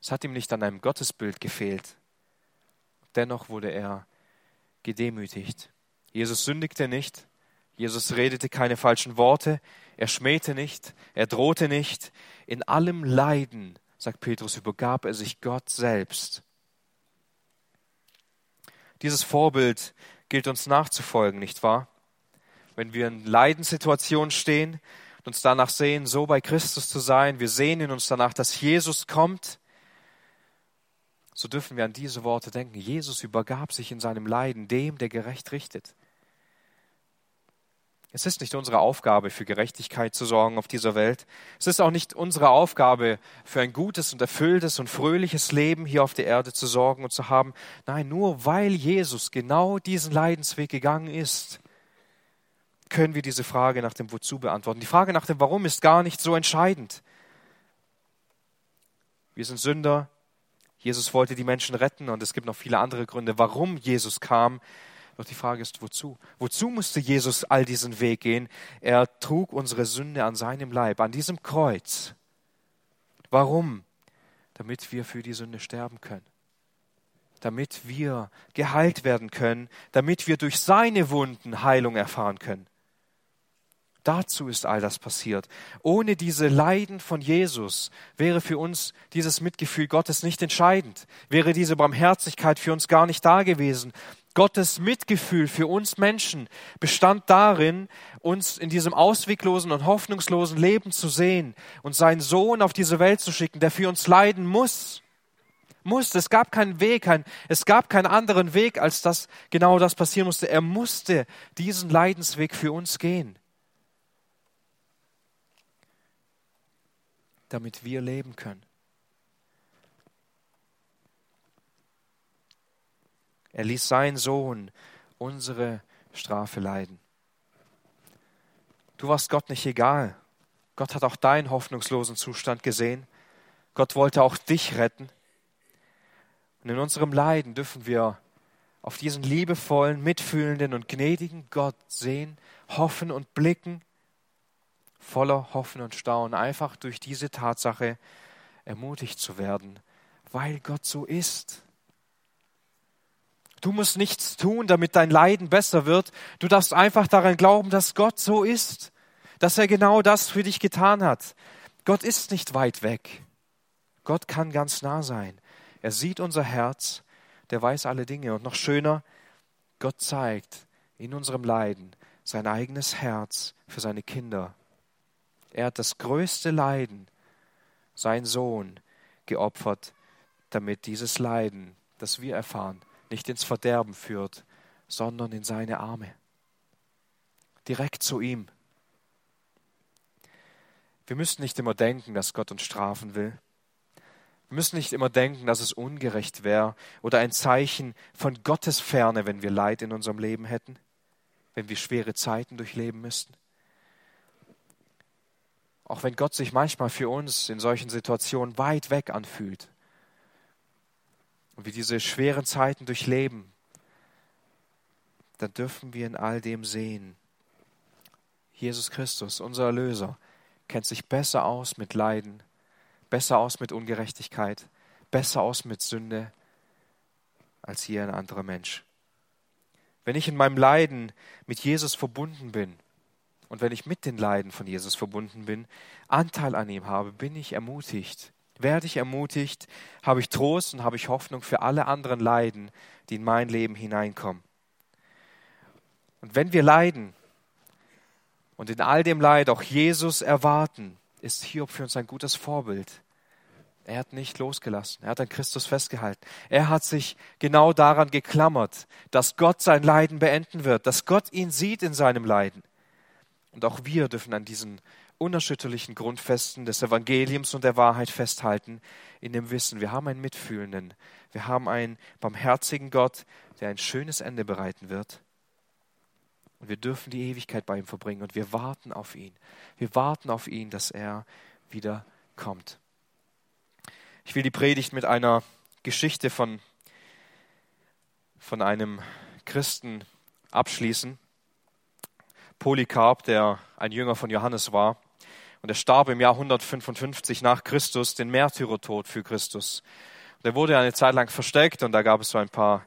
Es hat ihm nicht an einem Gottesbild gefehlt. Dennoch wurde er gedemütigt. Jesus sündigte nicht. Jesus redete keine falschen Worte. Er schmähte nicht. Er drohte nicht. In allem Leiden, sagt Petrus, übergab er sich Gott selbst. Dieses Vorbild gilt uns nachzufolgen, nicht wahr? Wenn wir in Leidenssituationen stehen und uns danach sehen, so bei Christus zu sein, wir sehnen uns danach, dass Jesus kommt, so dürfen wir an diese Worte denken. Jesus übergab sich in seinem Leiden dem, der gerecht richtet. Es ist nicht unsere Aufgabe, für Gerechtigkeit zu sorgen auf dieser Welt. Es ist auch nicht unsere Aufgabe, für ein gutes und erfülltes und fröhliches Leben hier auf der Erde zu sorgen und zu haben. Nein, nur weil Jesus genau diesen Leidensweg gegangen ist, können wir diese Frage nach dem Wozu beantworten. Die Frage nach dem Warum ist gar nicht so entscheidend. Wir sind Sünder. Jesus wollte die Menschen retten und es gibt noch viele andere Gründe, warum Jesus kam. Doch die Frage ist, wozu? Wozu musste Jesus all diesen Weg gehen? Er trug unsere Sünde an seinem Leib, an diesem Kreuz. Warum? Damit wir für die Sünde sterben können. Damit wir geheilt werden können, damit wir durch seine Wunden Heilung erfahren können. Dazu ist all das passiert. Ohne diese Leiden von Jesus wäre für uns dieses Mitgefühl Gottes nicht entscheidend, wäre diese Barmherzigkeit für uns gar nicht da gewesen. Gottes Mitgefühl für uns Menschen bestand darin, uns in diesem ausweglosen und hoffnungslosen Leben zu sehen und seinen Sohn auf diese Welt zu schicken, der für uns leiden muss. Muss. Es gab keinen Weg, kein, es gab keinen anderen Weg, als dass genau das passieren musste. Er musste diesen Leidensweg für uns gehen, damit wir leben können. Er ließ seinen Sohn unsere Strafe leiden. Du warst Gott nicht egal. Gott hat auch deinen hoffnungslosen Zustand gesehen. Gott wollte auch dich retten. Und in unserem Leiden dürfen wir auf diesen liebevollen, mitfühlenden und gnädigen Gott sehen, hoffen und blicken, voller Hoffen und Staunen, einfach durch diese Tatsache ermutigt zu werden, weil Gott so ist. Du musst nichts tun, damit dein Leiden besser wird. Du darfst einfach daran glauben, dass Gott so ist, dass er genau das für dich getan hat. Gott ist nicht weit weg. Gott kann ganz nah sein. Er sieht unser Herz, der weiß alle Dinge. Und noch schöner, Gott zeigt in unserem Leiden sein eigenes Herz für seine Kinder. Er hat das größte Leiden, sein Sohn, geopfert, damit dieses Leiden, das wir erfahren, nicht ins Verderben führt, sondern in seine Arme. Direkt zu ihm, Wir müssen nicht immer denken, dass Gott uns strafen will. Wir müssen nicht immer denken, dass es ungerecht wäre oder ein Zeichen von Gottes Ferne, wenn wir Leid in unserem Leben hätten, wenn wir schwere Zeiten durchleben müssten. Auch wenn Gott sich manchmal für uns in solchen Situationen weit weg anfühlt und wir diese schweren Zeiten durchleben, dann dürfen wir in all dem sehen, Jesus Christus, unser Erlöser, kennt sich besser aus mit Leiden, besser aus mit Ungerechtigkeit, besser aus mit Sünde als je ein anderer Mensch. Wenn ich in meinem Leiden mit Jesus verbunden bin und wenn ich mit den Leiden von Jesus verbunden bin, Anteil an ihm habe, bin ich ermutigt. Werde ich ermutigt, habe ich Trost und habe ich Hoffnung für alle anderen Leiden, die in mein Leben hineinkommen. Und wenn wir leiden und in all dem Leid auch Jesus erwarten, ist Hiob für uns ein gutes Vorbild. Er hat nicht losgelassen. Er hat an Christus festgehalten. Er hat sich genau daran geklammert, dass Gott sein Leiden beenden wird, dass Gott ihn sieht in seinem Leiden. Und auch wir dürfen an diesen unerschütterlichen Grundfesten des Evangeliums und der Wahrheit festhalten, in dem Wissen, wir haben einen Mitfühlenden, wir haben einen barmherzigen Gott, der ein schönes Ende bereiten wird. Und wir dürfen die Ewigkeit bei ihm verbringen und wir warten auf ihn. Wir warten auf ihn, dass er wieder kommt. Ich will die Predigt mit einer Geschichte von, von einem Christen abschließen. Polycarp, der ein Jünger von Johannes war. Und er starb im Jahr 155 nach Christus, den Märtyrertod für Christus. Und er wurde eine Zeit lang versteckt und da gab es so ein paar,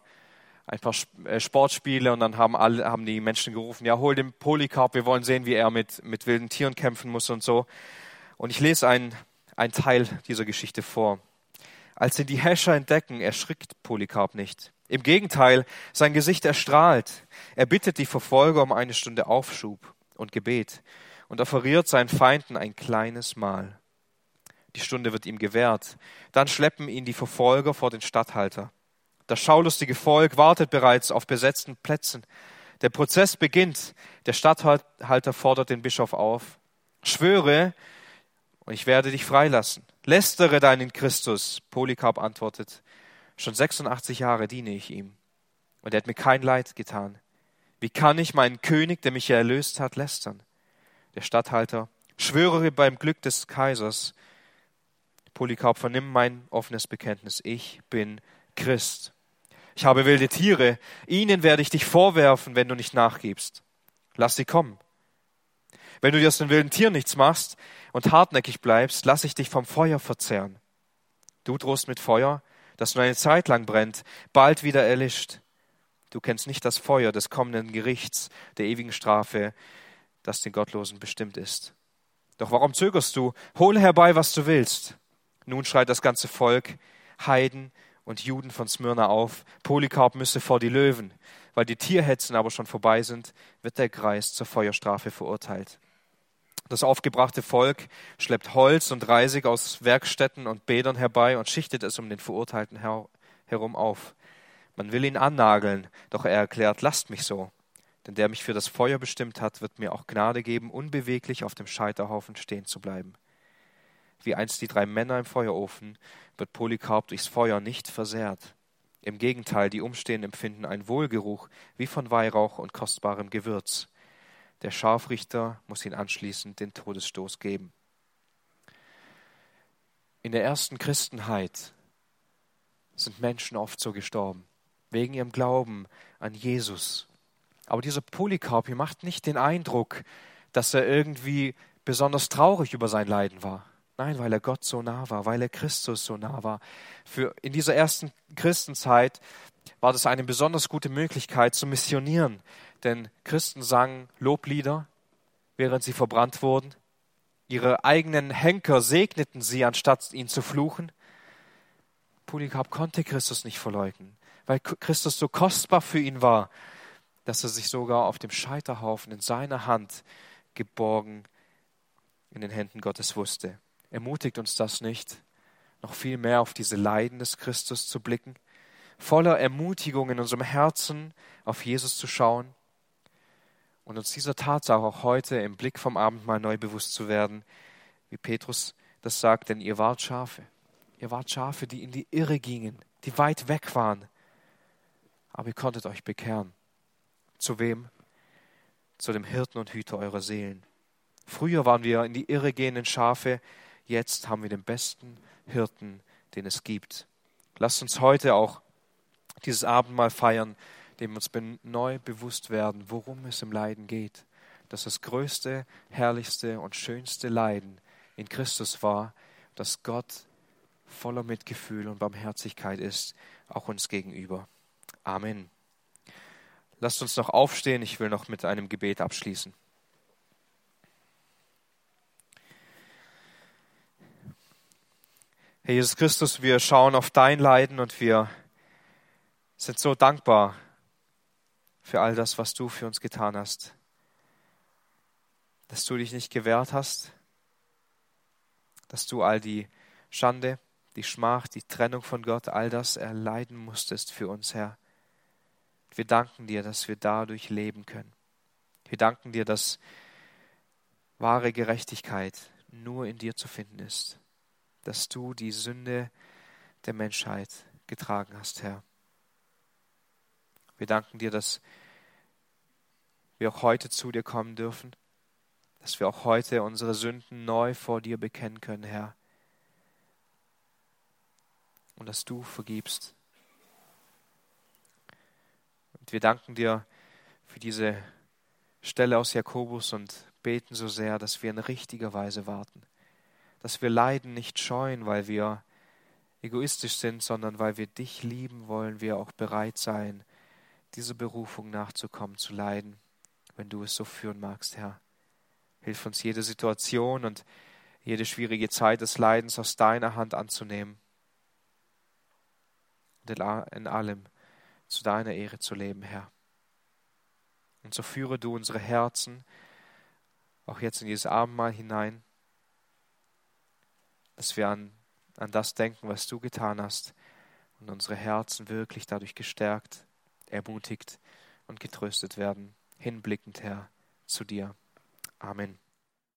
ein paar äh, Sportspiele und dann haben, alle, haben die Menschen gerufen, ja, hol den Polycarp, wir wollen sehen, wie er mit, mit wilden Tieren kämpfen muss und so. Und ich lese einen, einen Teil dieser Geschichte vor. Als ihn die Häscher entdecken, erschrickt Polycarp nicht. Im Gegenteil, sein Gesicht erstrahlt. Er bittet die Verfolger um eine Stunde Aufschub und Gebet und offeriert seinen Feinden ein kleines Mahl. Die Stunde wird ihm gewährt. Dann schleppen ihn die Verfolger vor den Statthalter. Das schaulustige Volk wartet bereits auf besetzten Plätzen. Der Prozess beginnt. Der Statthalter fordert den Bischof auf. Schwöre, und ich werde dich freilassen. Lästere deinen Christus. Polycarp antwortet. Schon 86 Jahre diene ich ihm, und er hat mir kein Leid getan. Wie kann ich meinen König, der mich erlöst hat, lästern? Der Statthalter, schwöre beim Glück des Kaisers. Polycarp, vernimm mein offenes Bekenntnis. Ich bin Christ. Ich habe wilde Tiere. Ihnen werde ich dich vorwerfen, wenn du nicht nachgibst. Lass sie kommen. Wenn du dir aus den wilden Tieren nichts machst und hartnäckig bleibst, lass ich dich vom Feuer verzehren. Du drohst mit Feuer, das nur eine Zeit lang brennt, bald wieder erlischt. Du kennst nicht das Feuer des kommenden Gerichts, der ewigen Strafe, das den Gottlosen bestimmt ist. Doch warum zögerst du? Hole herbei, was du willst. Nun schreit das ganze Volk, Heiden und Juden von Smyrna auf, Polycarp müsse vor die Löwen. Weil die Tierhetzen aber schon vorbei sind, wird der Kreis zur Feuerstrafe verurteilt. Das aufgebrachte Volk schleppt Holz und Reisig aus Werkstätten und Bädern herbei und schichtet es um den Verurteilten her herum auf. Man will ihn annageln, doch er erklärt, lasst mich so. Denn der mich für das Feuer bestimmt hat, wird mir auch Gnade geben, unbeweglich auf dem Scheiterhaufen stehen zu bleiben. Wie einst die drei Männer im Feuerofen wird Polycarp durchs Feuer nicht versehrt. Im Gegenteil, die Umstehenden empfinden einen Wohlgeruch wie von Weihrauch und kostbarem Gewürz. Der Scharfrichter muss ihn anschließend den Todesstoß geben. In der ersten Christenheit sind Menschen oft so gestorben, wegen ihrem Glauben an Jesus. Aber dieser Polycarp hier macht nicht den Eindruck, dass er irgendwie besonders traurig über sein Leiden war. Nein, weil er Gott so nah war, weil er Christus so nah war. Für in dieser ersten Christenzeit war das eine besonders gute Möglichkeit zu missionieren, denn Christen sangen Loblieder, während sie verbrannt wurden. Ihre eigenen Henker segneten sie, anstatt ihn zu fluchen. Polycarp konnte Christus nicht verleugnen, weil Christus so kostbar für ihn war, dass er sich sogar auf dem Scheiterhaufen in seiner Hand geborgen in den Händen Gottes wusste. Ermutigt uns das nicht, noch viel mehr auf diese Leiden des Christus zu blicken, voller Ermutigung in unserem Herzen auf Jesus zu schauen und uns dieser Tatsache auch heute im Blick vom Abendmahl neu bewusst zu werden. wie Petrus das sagt, denn ihr wart Schafe. Ihr wart Schafe, die in die Irre gingen, die weit weg waren. Aber ihr konntet euch bekehren. Zu wem? Zu dem Hirten und Hüter eurer Seelen. Früher waren wir in die Irre gehenden Schafe, jetzt haben wir den besten Hirten, den es gibt. Lasst uns heute auch dieses Abendmahl feiern, dem uns neu bewusst werden, worum es im Leiden geht. Dass das größte, herrlichste und schönste Leiden in Christus war, dass Gott voller Mitgefühl und Barmherzigkeit ist, auch uns gegenüber. Amen. Lasst uns noch aufstehen, ich will noch mit einem Gebet abschließen. Herr Jesus Christus, wir schauen auf dein Leiden und wir sind so dankbar für all das, was du für uns getan hast. Dass du dich nicht gewehrt hast, dass du all die Schande, die Schmach, die Trennung von Gott, all das erleiden musstest für uns, Herr. Wir danken dir, dass wir dadurch leben können. Wir danken dir, dass wahre Gerechtigkeit nur in dir zu finden ist, dass du die Sünde der Menschheit getragen hast, Herr. Wir danken dir, dass wir auch heute zu dir kommen dürfen, dass wir auch heute unsere Sünden neu vor dir bekennen können, Herr. Und dass du vergibst. Wir danken dir für diese Stelle aus Jakobus und beten so sehr, dass wir in richtiger Weise warten. Dass wir Leiden nicht scheuen, weil wir egoistisch sind, sondern weil wir dich lieben wollen, wir auch bereit sein, dieser Berufung nachzukommen, zu leiden, wenn du es so führen magst, Herr. Hilf uns, jede Situation und jede schwierige Zeit des Leidens aus deiner Hand anzunehmen und in allem zu deiner Ehre zu leben, Herr. Und so führe du unsere Herzen auch jetzt in dieses Abendmahl hinein, dass wir an, an das denken, was du getan hast und unsere Herzen wirklich dadurch gestärkt ermutigt und getröstet werden, hinblickend, Herr, zu dir. Amen.